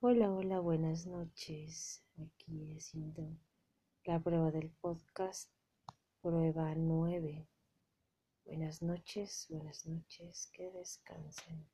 Hola, hola, buenas noches. Aquí haciendo la prueba del podcast, prueba 9. Buenas noches, buenas noches, que descansen.